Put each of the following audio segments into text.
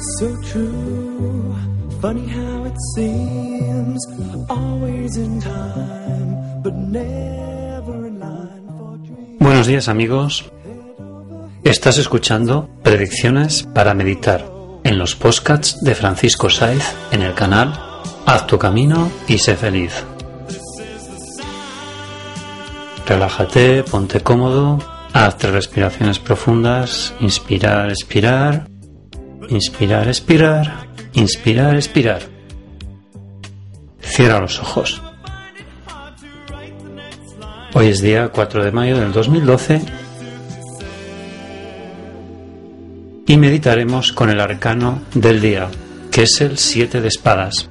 So true, funny how it seems, always in time, but never. Buenos días amigos. Estás escuchando Predicciones para Meditar en los podcasts de Francisco Saiz en el canal Haz tu camino y sé feliz. Relájate, ponte cómodo, haz tres respiraciones profundas, inspirar, expirar, inspirar, expirar, inspirar, expirar. Cierra los ojos. Hoy es día 4 de mayo del 2012 y meditaremos con el arcano del día, que es el 7 de espadas.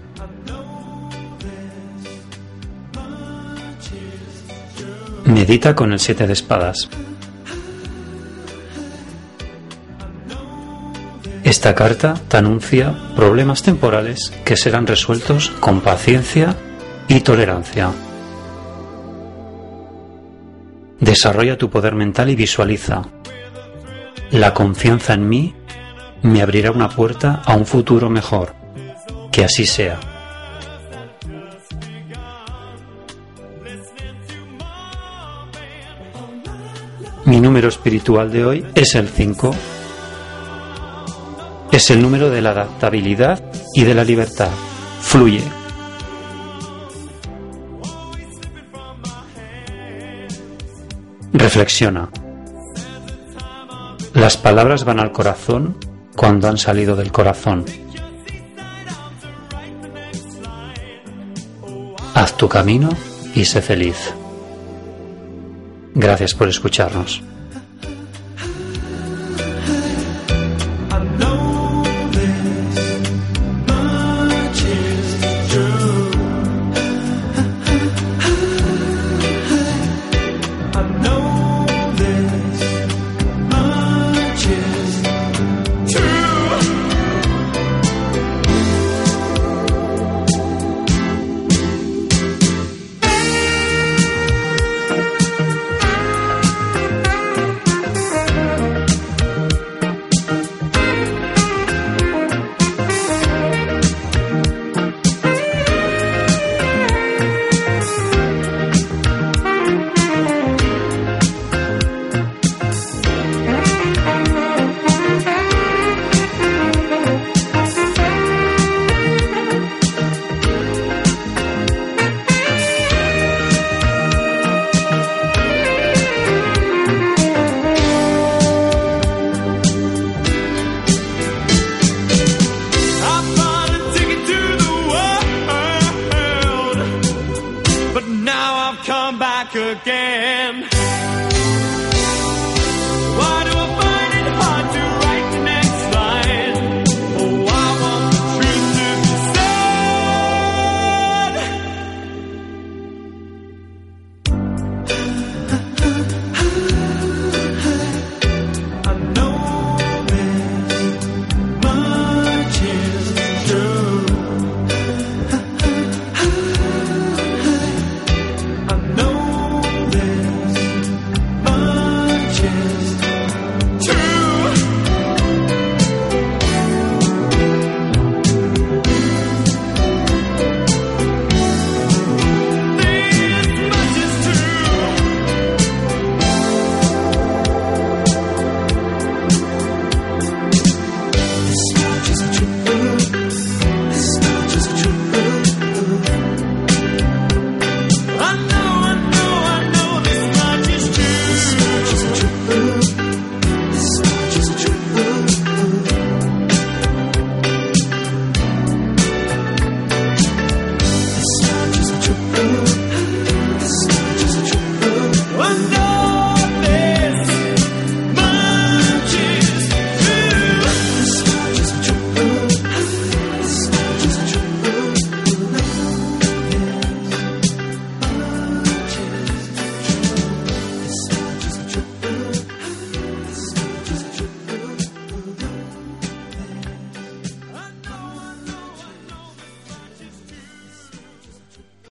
Medita con el 7 de espadas. Esta carta te anuncia problemas temporales que serán resueltos con paciencia y tolerancia. Desarrolla tu poder mental y visualiza. La confianza en mí me abrirá una puerta a un futuro mejor. Que así sea. Mi número espiritual de hoy es el 5. Es el número de la adaptabilidad y de la libertad. Fluye. Reflexiona. Las palabras van al corazón cuando han salido del corazón. Haz tu camino y sé feliz. Gracias por escucharnos. Again.